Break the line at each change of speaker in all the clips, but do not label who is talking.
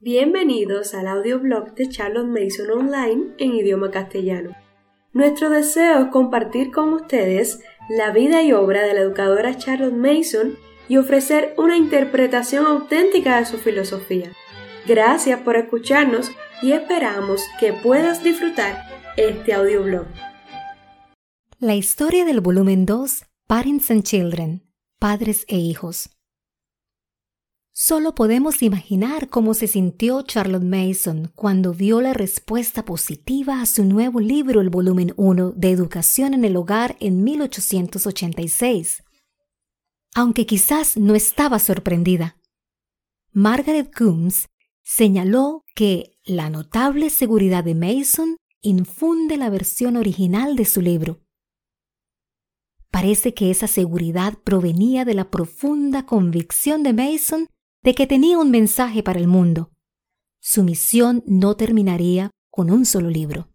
Bienvenidos al audioblog de Charlotte Mason Online en idioma castellano. Nuestro deseo es compartir con ustedes la vida y obra de la educadora Charlotte Mason y ofrecer una interpretación auténtica de su filosofía. Gracias por escucharnos y esperamos que puedas disfrutar este audioblog.
La historia del volumen 2, Parents and Children, Padres e Hijos. Solo podemos imaginar cómo se sintió Charlotte Mason cuando vio la respuesta positiva a su nuevo libro, el volumen 1 de Educación en el Hogar en 1886. Aunque quizás no estaba sorprendida. Margaret Coombs señaló que la notable seguridad de Mason infunde la versión original de su libro. Parece que esa seguridad provenía de la profunda convicción de Mason de que tenía un mensaje para el mundo. Su misión no terminaría con un solo libro.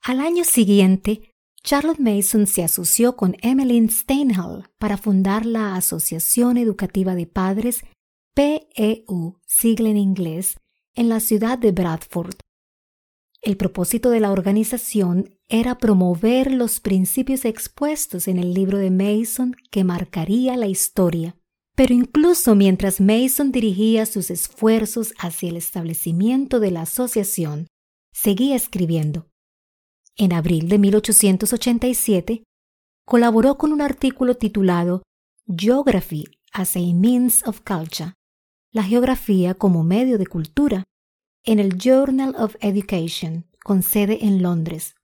Al año siguiente, Charlotte Mason se asoció con Emmeline Steinhall para fundar la Asociación Educativa de Padres PEU, sigla en inglés, en la ciudad de Bradford. El propósito de la organización era promover los principios expuestos en el libro de Mason que marcaría la historia. Pero incluso mientras Mason dirigía sus esfuerzos hacia el establecimiento de la asociación, seguía escribiendo. En abril de 1887, colaboró con un artículo titulado Geography as a Means of Culture, la geografía como medio de cultura, en el Journal of Education, con sede en Londres.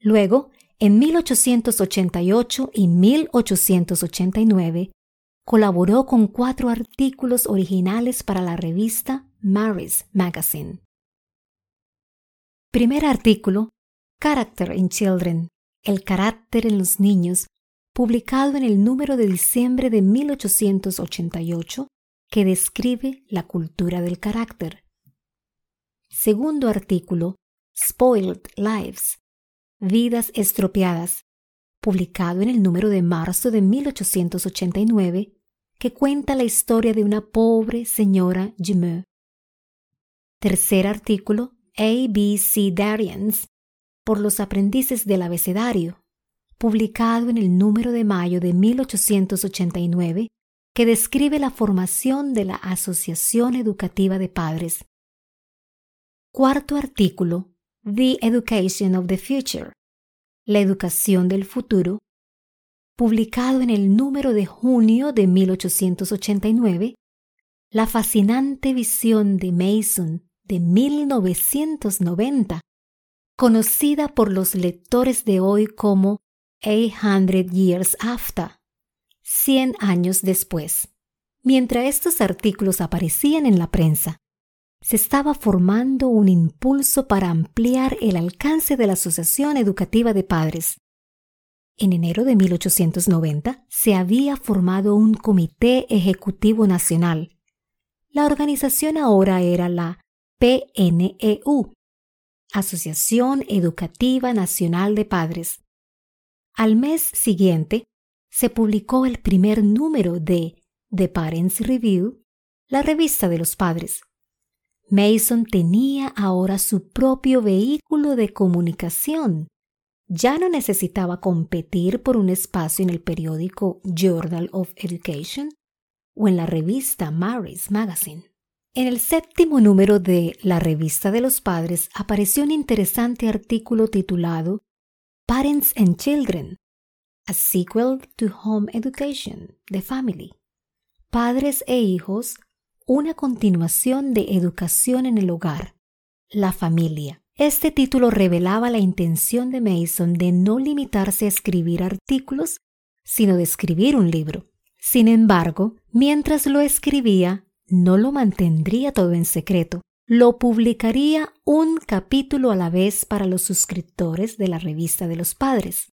Luego, en 1888 y 1889, colaboró con cuatro artículos originales para la revista Mary's Magazine. Primer artículo, Character in Children, el carácter en los niños, publicado en el número de diciembre de 1888, que describe la cultura del carácter. Segundo artículo, Spoiled Lives, Vidas estropeadas, publicado en el número de marzo de 1889, que cuenta la historia de una pobre señora Jemeux. Tercer artículo, ABC Darians, por los aprendices del abecedario, publicado en el número de mayo de 1889, que describe la formación de la Asociación Educativa de Padres. Cuarto artículo, The Education of the Future, la educación del futuro, publicado en el número de junio de 1889, la fascinante visión de Mason de 1990, conocida por los lectores de hoy como A Hundred Years After, 100 años después. Mientras estos artículos aparecían en la prensa, se estaba formando un impulso para ampliar el alcance de la Asociación Educativa de Padres, en enero de 1890 se había formado un Comité Ejecutivo Nacional. La organización ahora era la PNEU, Asociación Educativa Nacional de Padres. Al mes siguiente, se publicó el primer número de The Parents Review, la revista de los padres. Mason tenía ahora su propio vehículo de comunicación ya no necesitaba competir por un espacio en el periódico Journal of Education o en la revista Mary's Magazine. En el séptimo número de La Revista de los Padres apareció un interesante artículo titulado Parents and Children, a sequel to Home Education, The Family. Padres e hijos, una continuación de educación en el hogar, la familia. Este título revelaba la intención de Mason de no limitarse a escribir artículos, sino de escribir un libro. Sin embargo, mientras lo escribía, no lo mantendría todo en secreto. Lo publicaría un capítulo a la vez para los suscriptores de la revista de los padres.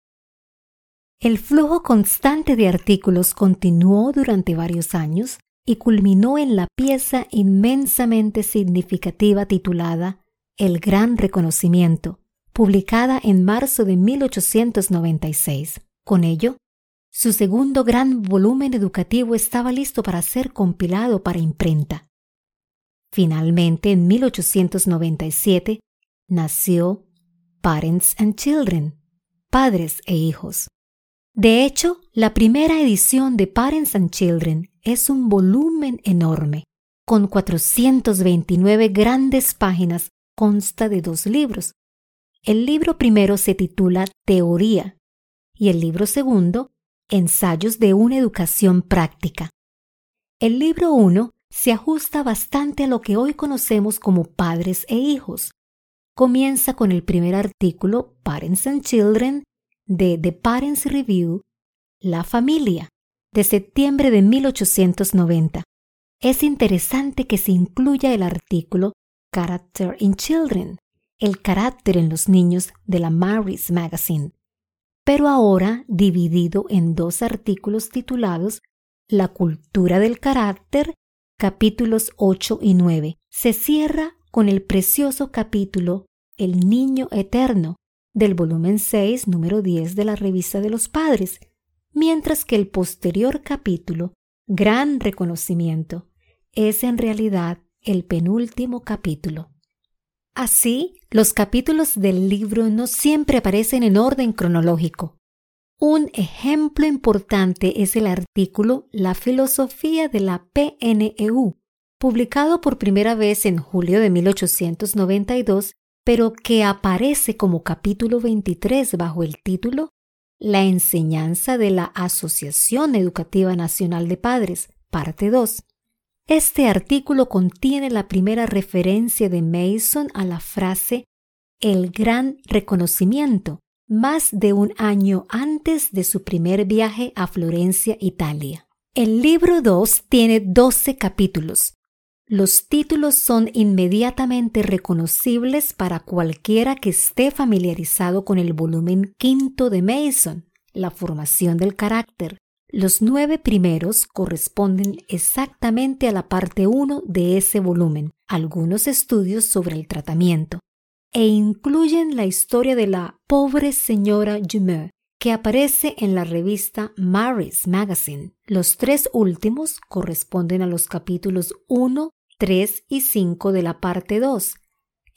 El flujo constante de artículos continuó durante varios años y culminó en la pieza inmensamente significativa titulada el Gran Reconocimiento, publicada en marzo de 1896. Con ello, su segundo gran volumen educativo estaba listo para ser compilado para imprenta. Finalmente, en 1897, nació Parents and Children, Padres e Hijos. De hecho, la primera edición de Parents and Children es un volumen enorme, con 429 grandes páginas, consta de dos libros. El libro primero se titula Teoría y el libro segundo, Ensayos de una educación práctica. El libro 1 se ajusta bastante a lo que hoy conocemos como padres e hijos. Comienza con el primer artículo Parents and Children de The Parents Review, La familia, de septiembre de 1890. Es interesante que se incluya el artículo Character in Children, el carácter en los niños de la Mary's Magazine, pero ahora dividido en dos artículos titulados La cultura del carácter capítulos 8 y 9. Se cierra con el precioso capítulo El Niño Eterno del volumen 6, número 10 de la Revista de los Padres, mientras que el posterior capítulo, Gran Reconocimiento, es en realidad el penúltimo capítulo. Así, los capítulos del libro no siempre aparecen en orden cronológico. Un ejemplo importante es el artículo La filosofía de la PNEU, publicado por primera vez en julio de 1892, pero que aparece como capítulo 23 bajo el título La enseñanza de la Asociación Educativa Nacional de Padres, parte 2. Este artículo contiene la primera referencia de Mason a la frase el gran reconocimiento, más de un año antes de su primer viaje a Florencia, Italia. El libro 2 tiene 12 capítulos. Los títulos son inmediatamente reconocibles para cualquiera que esté familiarizado con el volumen quinto de Mason, La formación del carácter. Los nueve primeros corresponden exactamente a la parte 1 de ese volumen, algunos estudios sobre el tratamiento e incluyen la historia de la pobre señora Jumeau, que aparece en la revista Mary's Magazine. Los tres últimos corresponden a los capítulos 1, 3 y 5 de la parte 2,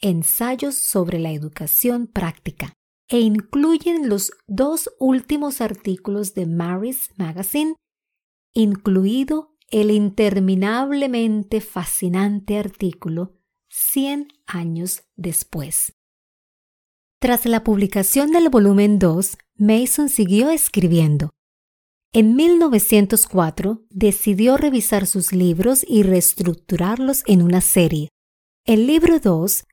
Ensayos sobre la educación práctica, e incluyen los dos últimos artículos de Mary's Magazine, incluido el interminablemente fascinante artículo 100 años después. Tras la publicación del volumen 2, Mason siguió escribiendo. En 1904 decidió revisar sus libros y reestructurarlos en una serie. El libro 2,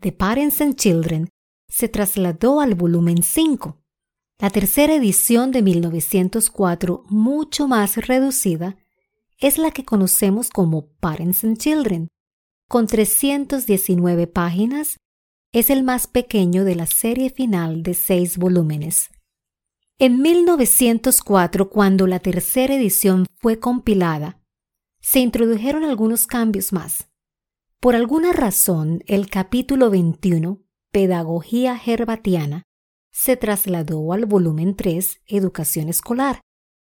The Parents and Children, se trasladó al volumen 5. La tercera edición de 1904, mucho más reducida, es la que conocemos como Parents and Children, con 319 páginas, es el más pequeño de la serie final de seis volúmenes. En 1904, cuando la tercera edición fue compilada, se introdujeron algunos cambios más. Por alguna razón, el capítulo 21, Pedagogía Herbatiana, se trasladó al volumen 3, Educación Escolar,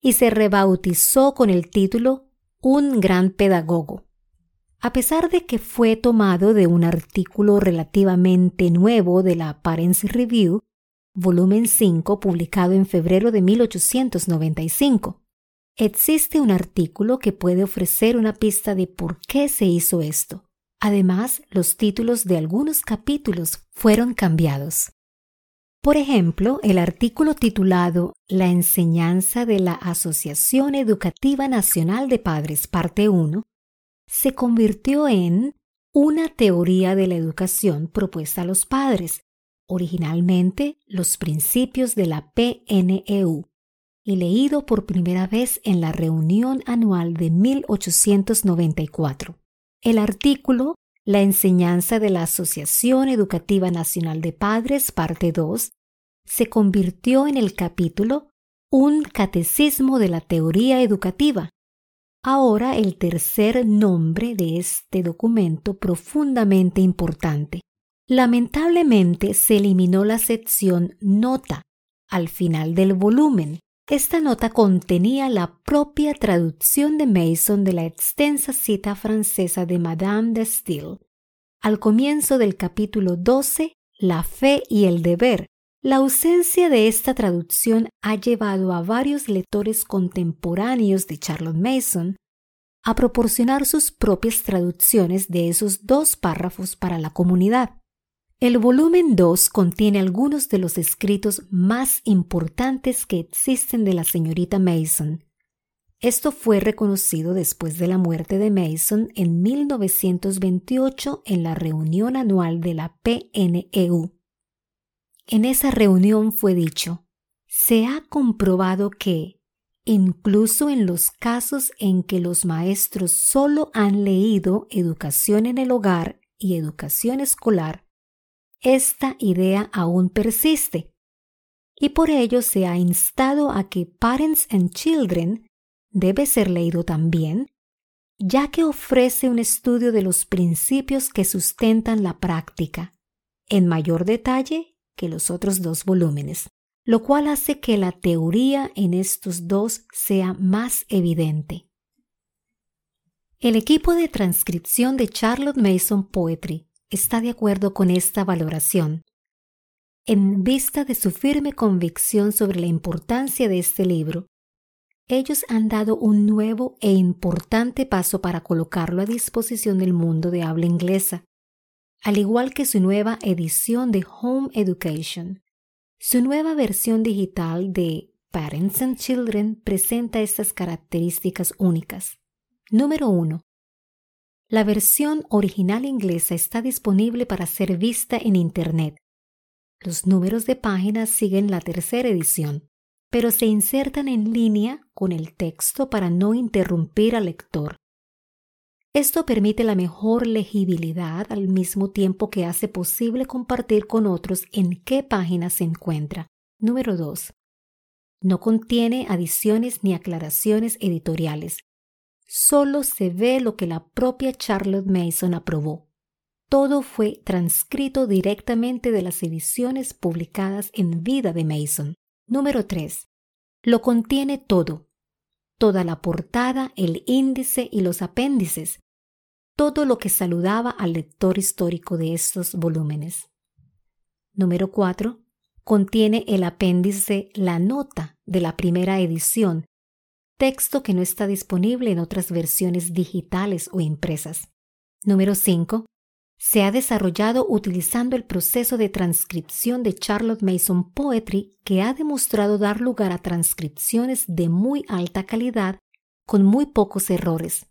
y se rebautizó con el título Un gran pedagogo. A pesar de que fue tomado de un artículo relativamente nuevo de la Parents Review, volumen 5, publicado en febrero de 1895, existe un artículo que puede ofrecer una pista de por qué se hizo esto. Además, los títulos de algunos capítulos fueron cambiados. Por ejemplo, el artículo titulado La enseñanza de la Asociación Educativa Nacional de Padres, parte 1, se convirtió en una teoría de la educación propuesta a los padres, originalmente los principios de la PNEU, y leído por primera vez en la reunión anual de 1894. El artículo La enseñanza de la Asociación Educativa Nacional de Padres, parte 2, se convirtió en el capítulo Un catecismo de la teoría educativa, ahora el tercer nombre de este documento profundamente importante. Lamentablemente se eliminó la sección nota al final del volumen, Esta nota contenía la propia traducción de Mason de la extensa cita francesa de Madame de Staël. Al comienzo del capítulo 12, La fe y el deber, la ausencia de esta traducción ha llevado a varios lectores contemporáneos de Charlotte Mason a proporcionar sus propias traducciones de esos dos párrafos para la comunidad. El volumen 2 contiene algunos de los escritos más importantes que existen de la señorita Mason. Esto fue reconocido después de la muerte de Mason en 1928 en la reunión anual de la PNEU. En esa reunión fue dicho, se ha comprobado que, incluso en los casos en que los maestros solo han leído educación en el hogar y educación escolar, esta idea aún persiste y por ello se ha instado a que Parents and Children debe ser leído también, ya que ofrece un estudio de los principios que sustentan la práctica, en mayor detalle que los otros dos volúmenes, lo cual hace que la teoría en estos dos sea más evidente. El equipo de transcripción de Charlotte Mason Poetry está de acuerdo con esta valoración. En vista de su firme convicción sobre la importancia de este libro, ellos han dado un nuevo e importante paso para colocarlo a disposición del mundo de habla inglesa, al igual que su nueva edición de Home Education. Su nueva versión digital de Parents and Children presenta estas características únicas. Número 1. La versión original inglesa está disponible para ser vista en Internet. Los números de páginas siguen la tercera edición, pero se insertan en línea con el texto para no interrumpir al lector. Esto permite la mejor legibilidad al mismo tiempo que hace posible compartir con otros en qué página se encuentra. Número 2. No contiene adiciones ni aclaraciones editoriales solo se ve lo que la propia Charlotte Mason aprobó. Todo fue transcrito directamente de las ediciones publicadas en vida de Mason. Número 3. Lo contiene todo. Toda la portada, el índice y los apéndices. Todo lo que saludaba al lector histórico de estos volúmenes. Número 4. Contiene el apéndice La Nota de la primera edición texto que no está disponible en otras versiones digitales o impresas. Número 5. Se ha desarrollado utilizando el proceso de transcripción de Charlotte Mason Poetry que ha demostrado dar lugar a transcripciones de muy alta calidad con muy pocos errores.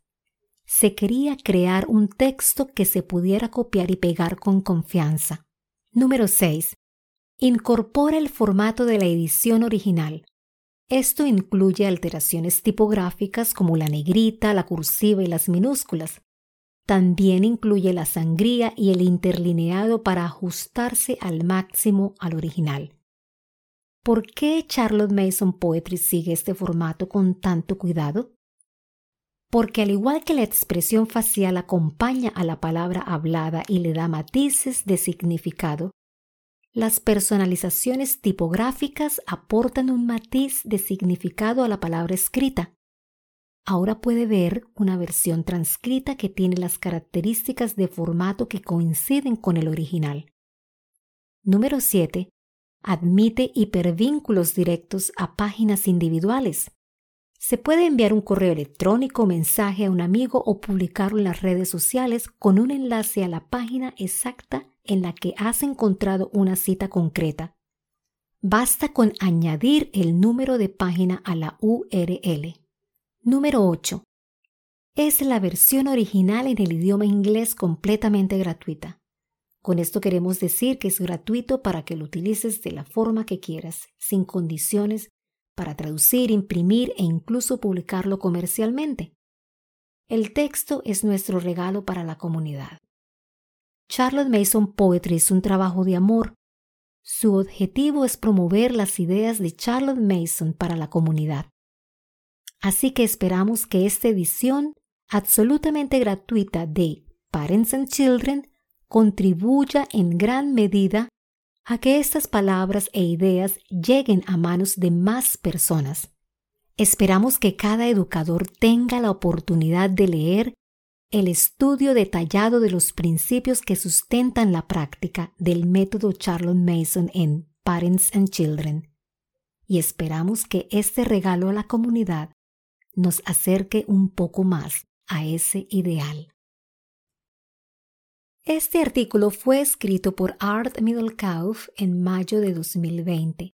Se quería crear un texto que se pudiera copiar y pegar con confianza. Número 6. Incorpora el formato de la edición original, esto incluye alteraciones tipográficas como la negrita, la cursiva y las minúsculas. También incluye la sangría y el interlineado para ajustarse al máximo al original. ¿Por qué Charlotte Mason Poetry sigue este formato con tanto cuidado? Porque al igual que la expresión facial acompaña a la palabra hablada y le da matices de significado, las personalizaciones tipográficas aportan un matiz de significado a la palabra escrita. Ahora puede ver una versión transcrita que tiene las características de formato que coinciden con el original. Número 7. Admite hipervínculos directos a páginas individuales. Se puede enviar un correo electrónico mensaje a un amigo o publicarlo en las redes sociales con un enlace a la página exacta en la que has encontrado una cita concreta. Basta con añadir el número de página a la URL. Número 8. Es la versión original en el idioma inglés completamente gratuita. Con esto queremos decir que es gratuito para que lo utilices de la forma que quieras, sin condiciones para traducir, imprimir e incluso publicarlo comercialmente. El texto es nuestro regalo para la comunidad. Charlotte Mason Poetry es un trabajo de amor. Su objetivo es promover las ideas de Charlotte Mason para la comunidad. Así que esperamos que esta edición absolutamente gratuita de Parents and Children contribuya en gran medida a que estas palabras e ideas lleguen a manos de más personas. Esperamos que cada educador tenga la oportunidad de leer el estudio detallado de los principios que sustentan la práctica del método Charlotte Mason en Parents and Children. Y esperamos que este regalo a la comunidad nos acerque un poco más a ese ideal. Este artículo fue escrito por Art Middlekauf en mayo de 2020,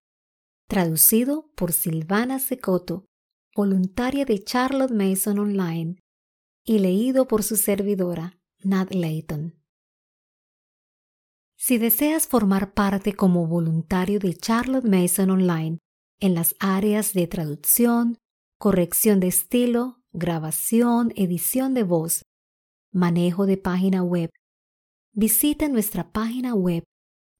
traducido por Silvana Secoto, voluntaria de Charlotte Mason Online y leído por su servidora, Nat Layton. Si deseas formar parte como voluntario de Charlotte Mason Online en las áreas de traducción, corrección de estilo, grabación, edición de voz, manejo de página web, visita nuestra página web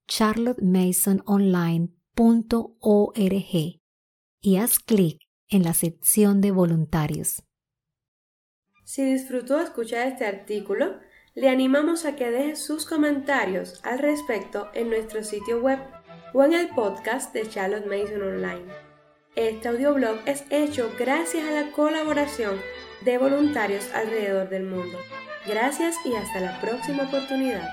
charlottemasononline.org y haz clic en la sección de voluntarios.
Si disfrutó escuchar este artículo, le animamos a que deje sus comentarios al respecto en nuestro sitio web o en el podcast de Charlotte Mason Online. Este audioblog es hecho gracias a la colaboración de voluntarios alrededor del mundo. Gracias y hasta la próxima oportunidad.